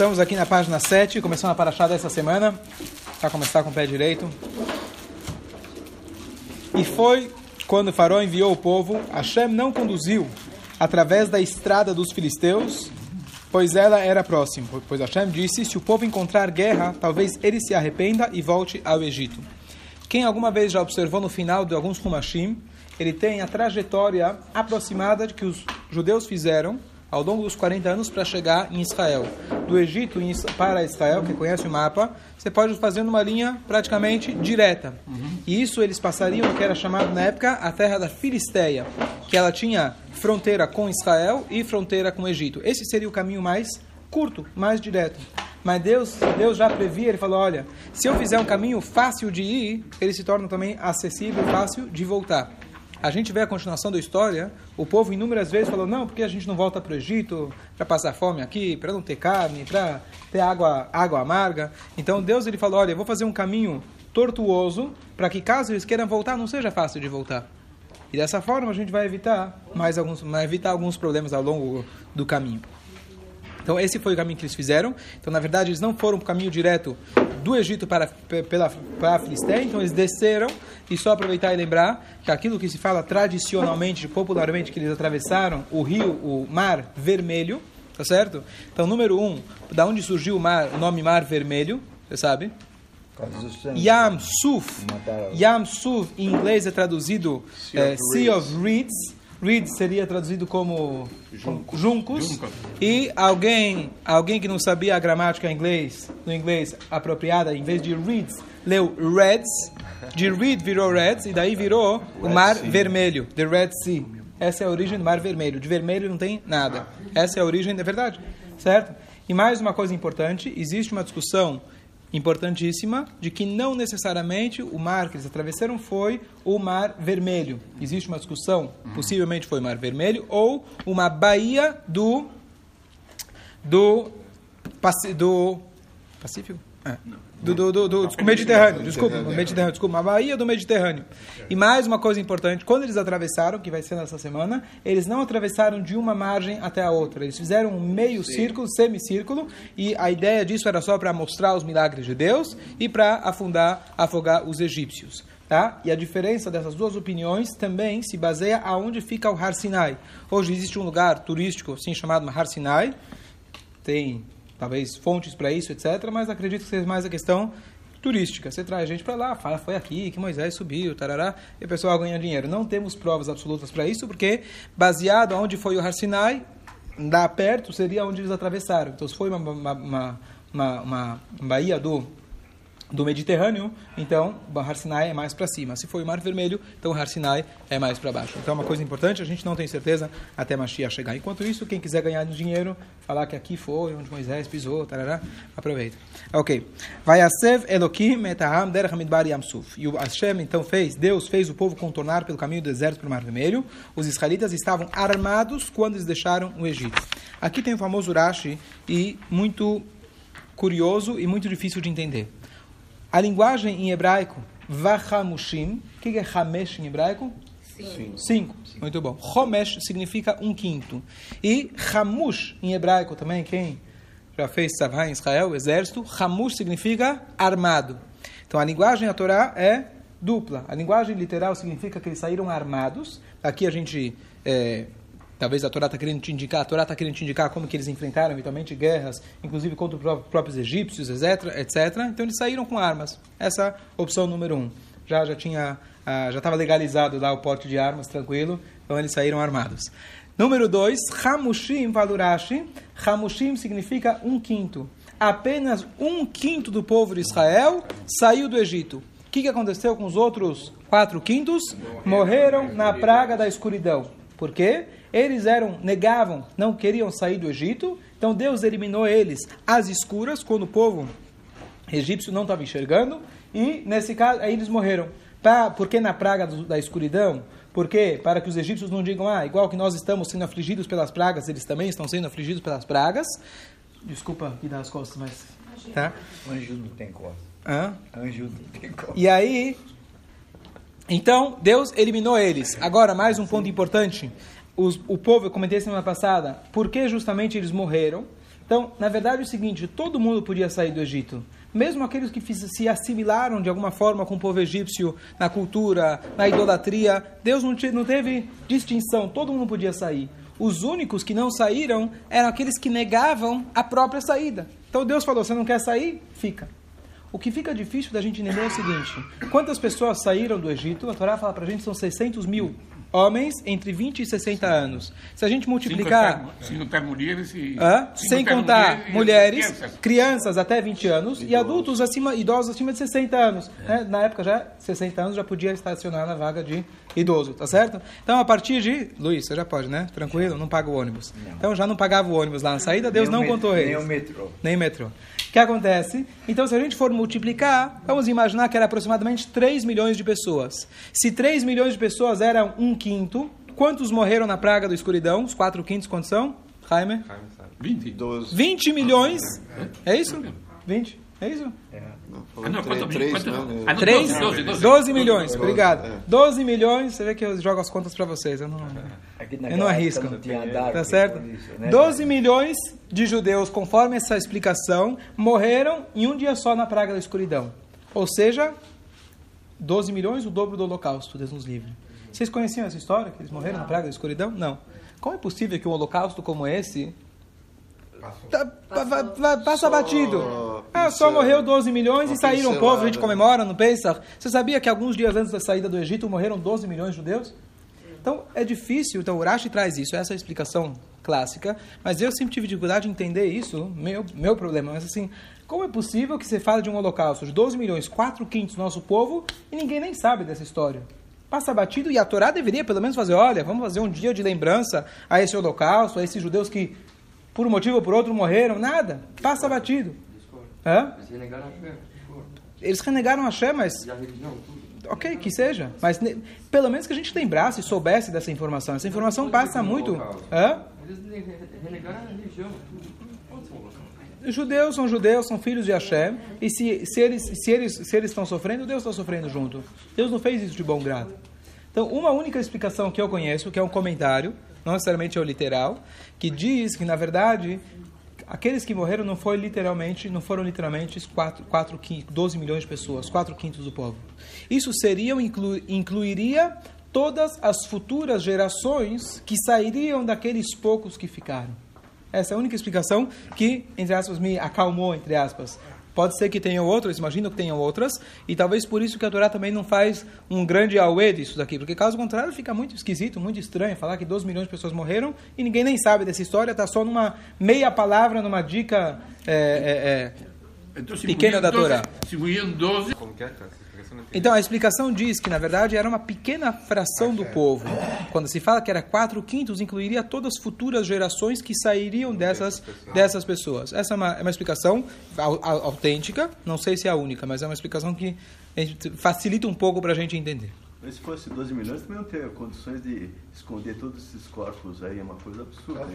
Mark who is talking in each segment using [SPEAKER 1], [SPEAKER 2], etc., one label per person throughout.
[SPEAKER 1] Estamos aqui na página 7, começando a paraxá dessa semana, para começar com o pé direito. E foi quando faraó enviou o povo, Hashem não conduziu através da estrada dos filisteus, pois ela era próxima. Pois Hashem disse: se o povo encontrar guerra, talvez ele se arrependa e volte ao Egito. Quem alguma vez já observou no final de alguns Humashim, ele tem a trajetória aproximada de que os judeus fizeram ao longo dos 40 anos para chegar em Israel. Do Egito para Israel, quem conhece o mapa, você pode fazer uma linha praticamente direta. Uhum. E isso eles passariam no que era chamado na época a terra da Filisteia, que ela tinha fronteira com Israel e fronteira com o Egito. Esse seria o caminho mais curto, mais direto. Mas Deus, Deus já previa, ele falou, olha, se eu fizer um caminho fácil de ir, ele se torna também acessível, fácil de voltar a gente vê a continuação da história, o povo inúmeras vezes falou, não, porque a gente não volta para o Egito para passar fome aqui, para não ter carne, para ter água, água amarga. Então Deus ele falou, olha, eu vou fazer um caminho tortuoso para que caso eles queiram voltar, não seja fácil de voltar. E dessa forma a gente vai evitar mais alguns, vai evitar alguns problemas ao longo do caminho. Então esse foi o caminho que eles fizeram. Então na verdade eles não foram para o caminho direto do Egito para pela para a Filistéia, então eles desceram e só aproveitar e lembrar que aquilo que se fala tradicionalmente, popularmente que eles atravessaram o rio, o Mar Vermelho, tá certo? Então número um, da onde surgiu o mar, o nome Mar Vermelho, você sabe? Yam Suf. Yam Suf em inglês é traduzido é, Sea of Reeds Reed seria traduzido como, juncos. E alguém, alguém que não sabia a gramática em inglês, no inglês apropriada, em vez de reeds, leu reds. De reed virou reds e daí virou o mar vermelho, the Red Sea. Essa é a origem do mar vermelho. De vermelho não tem nada. Essa é a origem, é verdade, certo? E mais uma coisa importante, existe uma discussão importantíssima de que não necessariamente o mar que eles atravessaram foi o Mar Vermelho. Existe uma discussão, possivelmente foi o Mar Vermelho ou uma baía do do do Pacífico? É. Do, do, do, do, do Mediterrâneo, desculpa, Mediterrâneo, desculpa, a Baía do Mediterrâneo. E mais uma coisa importante, quando eles atravessaram, que vai ser nessa semana, eles não atravessaram de uma margem até a outra. Eles fizeram um meio círculo, semicírculo, e a ideia disso era só para mostrar os milagres de Deus e para afundar, afogar os egípcios. Tá? E a diferença dessas duas opiniões também se baseia aonde fica o Har Sinai. Hoje existe um lugar turístico assim chamado Har Sinai, tem talvez fontes para isso, etc. Mas acredito que seja mais a questão turística. Você traz gente para lá, fala, foi aqui que Moisés subiu, tarará, e o pessoal ganha dinheiro. Não temos provas absolutas para isso, porque baseado onde foi o Har Sinai, lá perto seria onde eles atravessaram. Então, se foi uma, uma, uma, uma, uma baía do do Mediterrâneo, então Har Sinai é mais para cima. Se foi o Mar Vermelho, então Har Sinai é mais para baixo. Então, uma coisa importante, a gente não tem certeza até Mashiach chegar. Enquanto isso, quem quiser ganhar dinheiro, falar que aqui foi onde Moisés pisou, tarará, aproveita. Ok. Vai Asev Elohim etaham derech midbar yamsuf. E o Hashem então fez, Deus fez o povo contornar pelo caminho do deserto para o Mar Vermelho. Os israelitas estavam armados quando eles deixaram o Egito. Aqui tem o famoso Rashi e muito curioso e muito difícil de entender. A linguagem em hebraico, Vahamushim, o que é Hamesh em hebraico? Cinco. Cinco. Muito bom. Homesh significa um quinto. E Hamush em hebraico também, quem já fez Savá em Israel, exército, Hamush significa armado. Então a linguagem a Torá é dupla. A linguagem literal significa que eles saíram armados. Aqui a gente é, Talvez a Torá está querendo te indicar, a Torá está querendo te indicar como que eles enfrentaram eventualmente guerras, inclusive contra os próprios egípcios, etc, etc. Então eles saíram com armas. Essa é opção número um. Já já tinha, ah, já estava legalizado lá o porte de armas, tranquilo. Então eles saíram armados. Número dois, Hamushim Valurashi. Hamushim significa um quinto. Apenas um quinto do povo de Israel saiu do Egito. O que, que aconteceu com os outros quatro quintos? Morreram na praga da escuridão. Por quê? Eles eram, negavam, não queriam sair do Egito, então Deus eliminou eles às escuras, quando o povo egípcio não estava enxergando, e nesse caso, aí eles morreram. Pra, por que na praga do, da escuridão? Porque para que os egípcios não digam, ah, igual que nós estamos sendo afligidos pelas pragas, eles também estão sendo afligidos pelas pragas. Desculpa me dar as costas, mas. Tá?
[SPEAKER 2] Anjo não tem costas.
[SPEAKER 1] Hã?
[SPEAKER 2] Anjo não tem costas.
[SPEAKER 1] E aí. Então, Deus eliminou eles. Agora, mais um ponto importante os, o povo, eu comentei semana passada, por que justamente eles morreram? Então, na verdade, é o seguinte: todo mundo podia sair do Egito. Mesmo aqueles que se assimilaram de alguma forma com o povo egípcio na cultura, na idolatria, Deus não, não teve distinção, todo mundo podia sair. Os únicos que não saíram eram aqueles que negavam a própria saída. Então Deus falou: você não quer sair? Fica. O que fica difícil da gente entender é o seguinte: quantas pessoas saíram do Egito? A Torá fala para a gente são 600 mil homens entre 20 e 60 anos. Se a gente multiplicar.
[SPEAKER 3] Se não pega mulheres. Se,
[SPEAKER 1] sem contar mulheres, crianças. crianças. até 20 anos idosos. e adultos acima, idosos acima de 60 anos. É. Né? Na época já, 60 anos já podia estacionar na vaga de idoso, tá certo? Então a partir de. Luiz, você já pode, né? Tranquilo, não paga o ônibus. Não. Então já não pagava o ônibus lá na saída, Deus nem não contou eles.
[SPEAKER 2] Nem o metrô.
[SPEAKER 1] Nem o metrô. O que acontece? Então, se a gente for multiplicar, vamos imaginar que era aproximadamente 3 milhões de pessoas. Se 3 milhões de pessoas eram um quinto, quantos morreram na praga da escuridão? Os 4 quintos quantos são? Jaime?
[SPEAKER 3] 20.
[SPEAKER 1] 12. 20 milhões? É isso? 20? É isso? É.
[SPEAKER 3] Não, ah, não, 3, 3, 3,
[SPEAKER 1] né? ah, 3? 12, 12, 12, 12 milhões, 12, obrigado. É. 12 milhões, você vê que eu jogo as contas para vocês, eu não, eu não arrisco. Não tá certo? Isso, né? 12 milhões de judeus, conforme essa explicação, morreram em um dia só na praga da escuridão. Ou seja, 12 milhões, o dobro do holocausto, Deus nos livre. Vocês conheciam essa história, que eles morreram na praga da escuridão? Não. Como é possível que um holocausto como esse tá, passa batido? Ah, só morreu 12 milhões e saíram o povo, a gente comemora no Pesach. Você sabia que alguns dias antes da saída do Egito morreram 12 milhões de judeus? Então é difícil, então o Urashi traz isso, essa é a explicação clássica, mas eu sempre tive dificuldade de entender isso, meu, meu problema. Mas assim, como é possível que você fale de um holocausto de 12 milhões, 4 quintos do nosso povo e ninguém nem sabe dessa história? Passa batido e a Torá deveria pelo menos fazer: olha, vamos fazer um dia de lembrança a esse holocausto, a esses judeus que por um motivo ou por outro morreram. Nada, passa batido. Hã? Eles renegaram a Shem, mas. Ok, que seja. Mas pelo menos que a gente lembrasse, soubesse dessa informação. Essa informação passa muito. Hã? Eles renegaram a religião. Os judeus são judeus, são filhos de Hashem, e se, se, eles, se, eles, se eles estão sofrendo, Deus está sofrendo junto. Deus não fez isso de bom grado. Então, uma única explicação que eu conheço, que é um comentário, não necessariamente é o literal, que diz que, na verdade, aqueles que morreram não, foi literalmente, não foram literalmente 4, 4, 12 milhões de pessoas, 4 quintos do povo. Isso seria, inclu, incluiria todas as futuras gerações que sairiam daqueles poucos que ficaram. Essa é a única explicação que, entre aspas, me acalmou, entre aspas. Pode ser que tenham outras, imagino que tenham outras, e talvez por isso que a Torá também não faz um grande auê disso daqui, porque caso contrário fica muito esquisito, muito estranho falar que 12 milhões de pessoas morreram e ninguém nem sabe dessa história, está só numa meia palavra, numa dica é, é, é, então, pequena da Torá.
[SPEAKER 3] 12...
[SPEAKER 1] Como que é, cara? Então, a explicação diz que, na verdade, era uma pequena fração do povo. Quando se fala que era quatro quintos, incluiria todas as futuras gerações que sairiam dessas, dessas pessoas. Essa é uma, é uma explicação autêntica, não sei se é a única, mas é uma explicação que facilita um pouco para a gente entender.
[SPEAKER 4] Mas se fosse 12 milhões, também não teria condições de esconder todos esses corpos aí, é uma coisa absurda.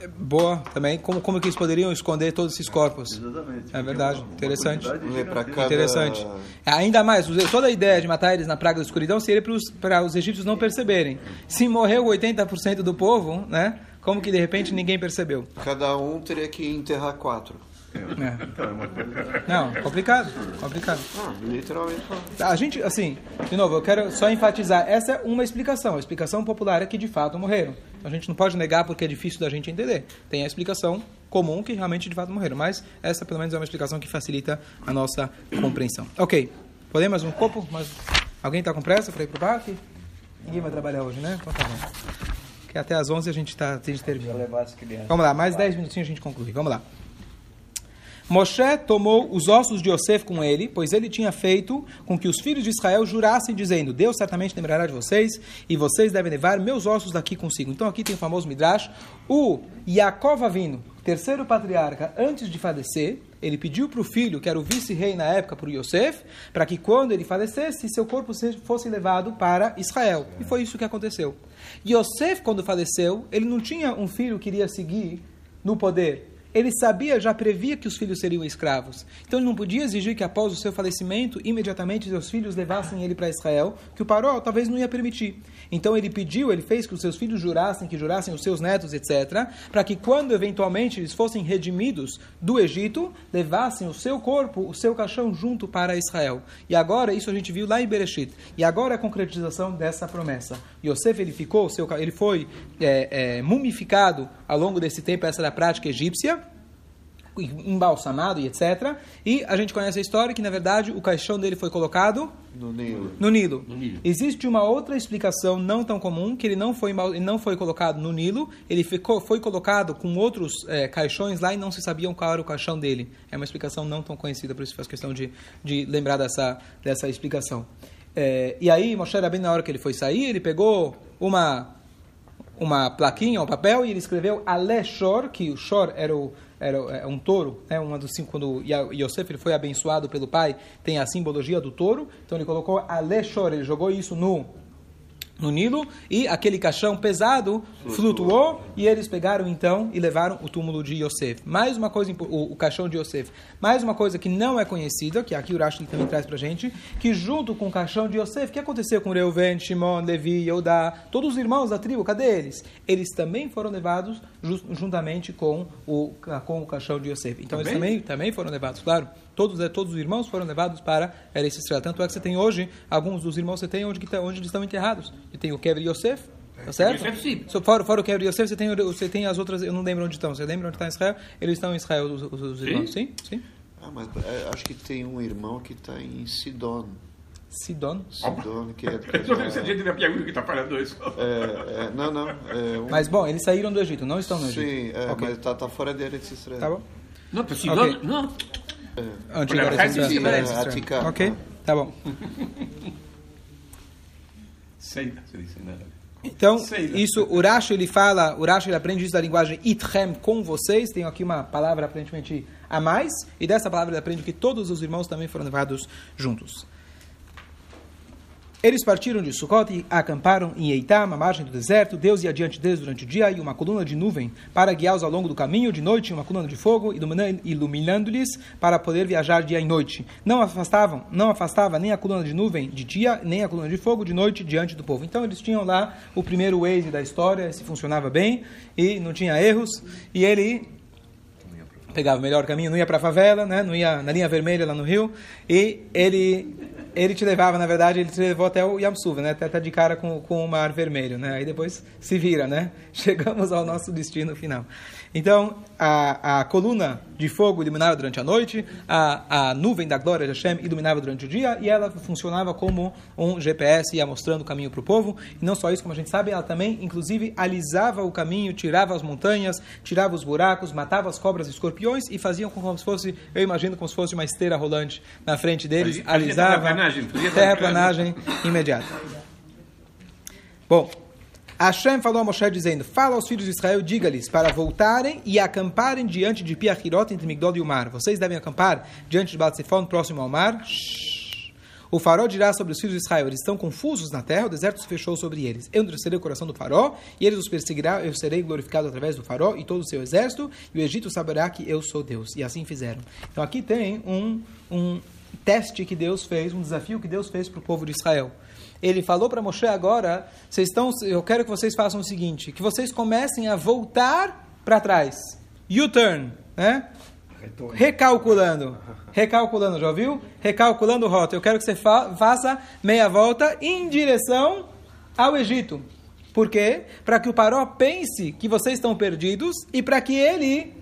[SPEAKER 1] É boa, também. Como, como que eles poderiam esconder todos esses corpos?
[SPEAKER 4] Exatamente.
[SPEAKER 1] É verdade, uma, interessante.
[SPEAKER 4] Uma
[SPEAKER 1] cada... Interessante. Ainda mais, toda a ideia de matar eles na praga da escuridão seria para os, para os egípcios não perceberem. Se morreu 80% do povo, né? Como que de repente ninguém percebeu?
[SPEAKER 5] Cada um teria que enterrar quatro.
[SPEAKER 1] É. Então, é uma coisa... Não, complicado, complicado.
[SPEAKER 5] Ah, literalmente.
[SPEAKER 1] A gente, assim, de novo, eu quero só enfatizar, essa é uma explicação. A explicação popular é que de fato morreram. A gente não pode negar porque é difícil da gente entender. Tem a explicação comum que realmente de fato morreram, mas essa pelo menos é uma explicação que facilita a nossa compreensão. Ok, podemos um copo? Mas alguém está com pressa para ir para o parque? Ninguém vai trabalhar hoje, né? Então tá bom. Que até às 11 a gente, tá, a gente termina. Vamos lá, mais 10 minutinhos a gente conclui. Vamos lá. Moshe tomou os ossos de Yosef com ele, pois ele tinha feito com que os filhos de Israel jurassem, dizendo: Deus certamente lembrará de vocês, e vocês devem levar meus ossos daqui consigo. Então aqui tem o famoso Midrash. O Yaakov Avino, terceiro patriarca, antes de falecer, ele pediu para o filho, que era o vice-rei na época, para Yosef, para que quando ele falecesse, seu corpo fosse levado para Israel. E foi isso que aconteceu. Yosef, quando faleceu, ele não tinha um filho que iria seguir no poder ele sabia, já previa que os filhos seriam escravos. Então ele não podia exigir que após o seu falecimento, imediatamente seus filhos levassem ele para Israel, que o Paró talvez não ia permitir. Então ele pediu, ele fez que os seus filhos jurassem, que jurassem os seus netos, etc., para que quando eventualmente eles fossem redimidos do Egito, levassem o seu corpo, o seu caixão junto para Israel. E agora, isso a gente viu lá em Bereshit. E agora a concretização dessa promessa. Yosef, ele ficou, seu, ele foi é, é, mumificado ao longo desse tempo, essa era a prática egípcia, embalsamado e etc. E a gente conhece a história que, na verdade, o caixão dele foi colocado
[SPEAKER 5] No Nilo.
[SPEAKER 1] no Nilo.
[SPEAKER 3] No Nilo.
[SPEAKER 1] Existe uma outra explicação não tão comum, que ele não foi, ele não foi colocado no Nilo, ele ficou, foi colocado com outros eh, caixões lá e não se sabiam qual era o caixão dele. É uma explicação não tão conhecida, por isso faz questão de, de lembrar dessa, dessa explicação. Eh, e aí, Moshe bem na hora que ele foi sair, ele pegou uma uma plaquinha, um papel, e ele escreveu Ale Shor, que o Shor era, o, era é um touro, né? uma dos cinco, quando Yosef ele foi abençoado pelo pai, tem a simbologia do touro, então ele colocou Ale Shor, ele jogou isso no, no Nilo, e aquele caixão pesado flutuou, e eles pegaram então e levaram o túmulo de Yosef. Mais uma coisa, o, o caixão de Yosef. Mais uma coisa que não é conhecida, que aqui o Rashi também traz pra gente, que junto com o caixão de Yosef, o que aconteceu com Reuven, Shimon, Levi, Yehudá, todos os irmãos da tribo, cadê eles? Eles também foram levados juntamente com o, com o caixão de Yosef. Então eles também, também foram levados, claro. Todos, eh, todos os irmãos foram levados para Eretz Israel. Tanto é que você tem hoje, alguns dos irmãos você tem onde, que tá- onde eles estão enterrados. E tem o Kever Yosef, tá certo?
[SPEAKER 3] Yosef, sim.
[SPEAKER 1] So, fora, fora o Kever Yosef, você tem, você tem as outras, eu não lembro onde estão. Você lembra onde está Israel? Eles estão em Israel, os, os- os irmãos. Sim? Sim?
[SPEAKER 5] Ah, mas é, acho que tem um irmão que está em Sidon.
[SPEAKER 1] Sidon.
[SPEAKER 5] Sidon, que é... Que é,
[SPEAKER 3] Eu tô vendo se a gente da Piagudo que tá falando isso.
[SPEAKER 5] é, é, não, não. É um,
[SPEAKER 1] Mas, bom, eles saíram do Egito, não estão no Egito.
[SPEAKER 5] sim, é,
[SPEAKER 1] Ok.
[SPEAKER 5] mas está tá fora de Eretz Israel.
[SPEAKER 1] Tá bom?
[SPEAKER 3] Não, Priscila,
[SPEAKER 1] Ok.
[SPEAKER 3] não.
[SPEAKER 5] É,
[SPEAKER 1] Eretz Israel.
[SPEAKER 5] Atica.
[SPEAKER 1] Ok, tá bom.
[SPEAKER 3] Sei, sei, sei, nada.
[SPEAKER 1] Então,
[SPEAKER 3] Sei lá.
[SPEAKER 1] isso, Urash ele fala, Urash ele aprende isso da linguagem itchem, com vocês. Tem aqui uma palavra aparentemente a mais. E dessa palavra ele aprende que todos os irmãos também foram levados juntos. Eles partiram de Sukkot e acamparam em Eitam, à margem do deserto. Deus ia adiante deles durante o dia e uma coluna de nuvem para guiá-los ao longo do caminho. De noite, uma coluna de fogo ilumina- iluminando-lhes para poder viajar dia e noite. Não afastavam, não afastava nem a coluna de nuvem de dia, nem a coluna de fogo de noite diante do povo. Então eles tinham lá o primeiro Waze da história, se funcionava bem e não tinha erros. E ele pegava o melhor caminho, não ia para a favela, né? não ia na linha vermelha lá no Rio, e ele ele te levava, na verdade, ele te levou até o Yamsuva, né? Até, até de cara com, com o Mar Vermelho, né? Aí depois se vira, né? Chegamos ao nosso destino final. Então, a, a coluna de fogo iluminava durante a noite, a, a nuvem da glória de Hashem iluminava durante o dia, e ela funcionava como um GPS, ia mostrando o caminho para o povo. E não só isso, como a gente sabe, ela também, inclusive, alisava o caminho, tirava as montanhas, tirava os buracos, matava as cobras e escorpiões e faziam como se fosse, eu imagino, como se fosse uma esteira rolante na frente deles, alisava
[SPEAKER 3] terraplanagem,
[SPEAKER 1] terraplanagem imediata. Bom, Hashem falou a Moshe dizendo: Fala aos filhos de Israel, diga-lhes para voltarem e acamparem diante de Piachirot entre Migdol e o mar. Vocês devem acampar diante de Batsefon, próximo ao mar. O faró dirá sobre os filhos de Israel: Eles estão confusos na terra, o deserto se fechou sobre eles. Eu endurecerei o coração do faró, e eles os perseguirá. Eu serei glorificado através do faró e todo o seu exército, e o Egito saberá que eu sou Deus. E assim fizeram. Então aqui tem um, um teste que Deus fez, um desafio que Deus fez para o povo de Israel. Ele falou para Moshe agora: vocês estão, eu quero que vocês façam o seguinte, que vocês comecem a voltar para trás, U-turn, né? Recalculando, recalculando, já ouviu? Recalculando rota. Eu quero que você fa faça meia volta em direção ao Egito. Por quê? Para que o Paró pense que vocês estão perdidos e para que ele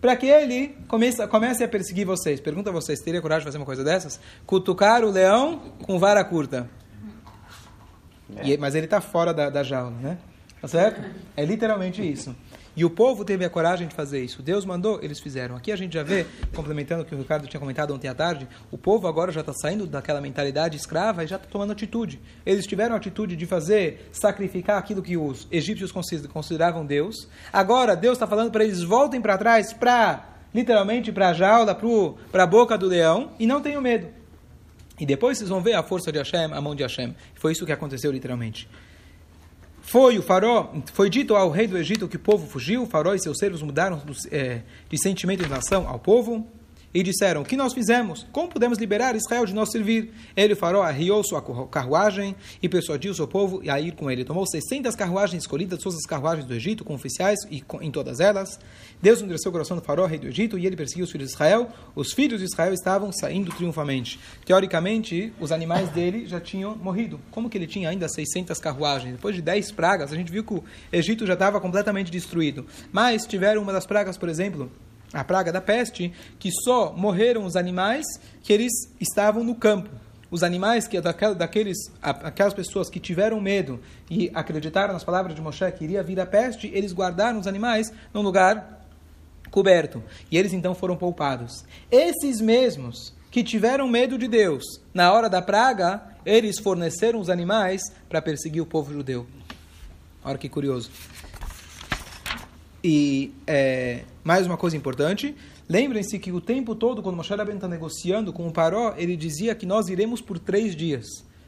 [SPEAKER 1] para que ele comece, comece a perseguir vocês. Pergunta a vocês, teria coragem de fazer uma coisa dessas? Cutucar o leão com vara curta. E- mas ele está fora da, da jaula, né? Tá certo? É literalmente isso. E o povo teve a coragem de fazer isso. Deus mandou, eles fizeram. Aqui a gente já vê, complementando o que o Ricardo tinha comentado ontem à tarde, o povo agora já está saindo daquela mentalidade escrava e já está tomando atitude. Eles tiveram a atitude de fazer, sacrificar aquilo que os egípcios consider- consideravam Deus. Agora Deus está falando para eles voltem para trás, para literalmente para a jaula, para a boca do leão, e não tenham medo. E depois vocês vão ver a força de Hashem, a mão de Hashem. Foi isso que aconteceu literalmente. Foi o faraó, foi dito ao rei do Egito que o povo fugiu, o faraó e seus servos mudaram é, de sentimento em relação ao povo e disseram: O que nós fizemos? Como podemos liberar Israel de nós servir? Ele, o arriou sua carruagem e persuadiu seu povo a ir com ele. Tomou 600 carruagens escolhidas, todas as carruagens do Egito, com oficiais e com, em todas elas. Deus endureceu o coração do faraó, rei do Egito, e ele perseguiu os filhos de Israel. Os filhos de Israel estavam saindo triunfalmente. Teoricamente, os animais dele já tinham morrido. Como que ele tinha ainda 600 carruagens? Depois de 10 pragas, a gente viu que o Egito já estava completamente destruído. Mas tiveram uma das pragas, por exemplo, a praga da peste, que só morreram os animais que eles estavam no campo. Os animais que daqueles, aquelas pessoas que tiveram medo e acreditaram nas palavras de Moshe que iria vir a peste, eles guardaram os animais num lugar coberto. E eles então foram poupados. Esses mesmos que tiveram medo de Deus na hora da praga, eles forneceram os animais para perseguir o povo judeu. Olha que curioso. E é, mais uma coisa importante, lembrem-se que o tempo todo, quando Moshe Rabbeinu está negociando com o Paró, ele dizia que nós iremos por três dias.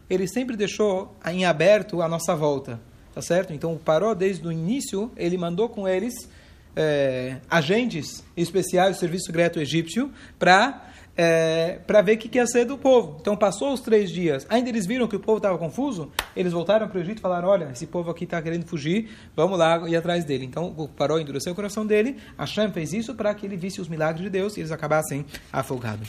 [SPEAKER 1] Ele sempre deixou em aberto a nossa volta, tá certo? Então o Paró, desde o início, ele mandou com eles é, agentes especiais do serviço secreto egípcio para é, para ver o que, que ia ser do povo. Então passou os três dias, ainda eles viram que o povo estava confuso, eles voltaram para o Egito e falaram: Olha, esse povo aqui está querendo fugir, vamos lá ir atrás dele. Então o Paró endureceu o coração dele, Hashem fez isso para que ele visse os milagres de Deus e eles acabassem afogados.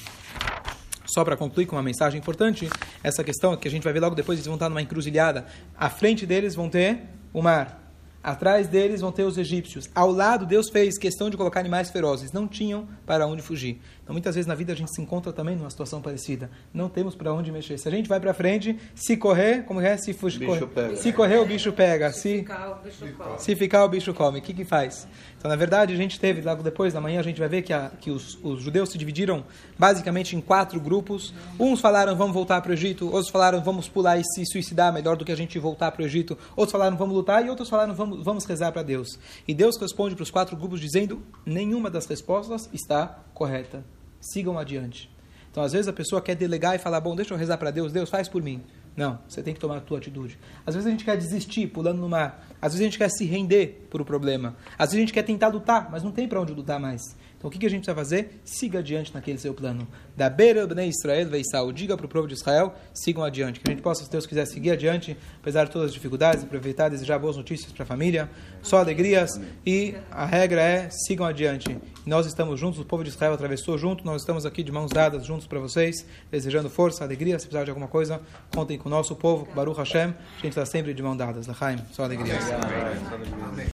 [SPEAKER 1] Só para concluir com uma mensagem importante, essa questão que a gente vai ver logo depois, eles vão estar numa encruzilhada. À frente deles vão ter o mar. Atrás deles vão ter os egípcios. Ao lado, Deus fez questão de colocar animais ferozes. Não tinham para onde fugir. Então, muitas vezes na vida a gente se encontra também numa situação parecida. Não temos para onde mexer. Se a gente vai para frente, se correr, como é? Se fugir, correr. Se correr, o bicho pega. Se, se ficar, o bicho come. Se ficar, o bicho come. O que, que faz? Então, na verdade, a gente teve, logo depois da manhã, a gente vai ver que, a, que os, os, judeus se dividiram basicamente em quatro grupos. Uns falaram, vamos voltar para o Egito. Outros falaram, vamos pular e se suicidar melhor do que a gente voltar para o Egito. Outros falaram, vamos lutar. E outros falaram, vamos, vamos rezar para Deus. E Deus responde para os quatro grupos dizendo, nenhuma das respostas está correta sigam adiante. Então, às vezes a pessoa quer delegar e falar, bom, deixa eu rezar para Deus, Deus faz por mim. Não, você tem que tomar a tua atitude. Às vezes a gente quer desistir pulando no mar. Às vezes a gente quer se render por o problema. Às vezes a gente quer tentar lutar, mas não tem para onde lutar mais. Então o que, que a gente precisa fazer? Siga adiante naquele seu plano. Da beira Israel Veissal, diga para o povo de Israel, sigam adiante. Que a gente possa, se Deus quiser, seguir adiante, apesar de todas as dificuldades, aproveitar, desejar boas notícias para a família, só alegrias. E a regra é, sigam adiante. Nós estamos juntos, o povo de Israel atravessou junto, nós estamos aqui de mãos dadas juntos para vocês, desejando força, alegria. Se precisar de alguma coisa, contem com o nosso povo, Baruch Hashem. A gente está sempre de mãos dadas. Lachaim, só alegria.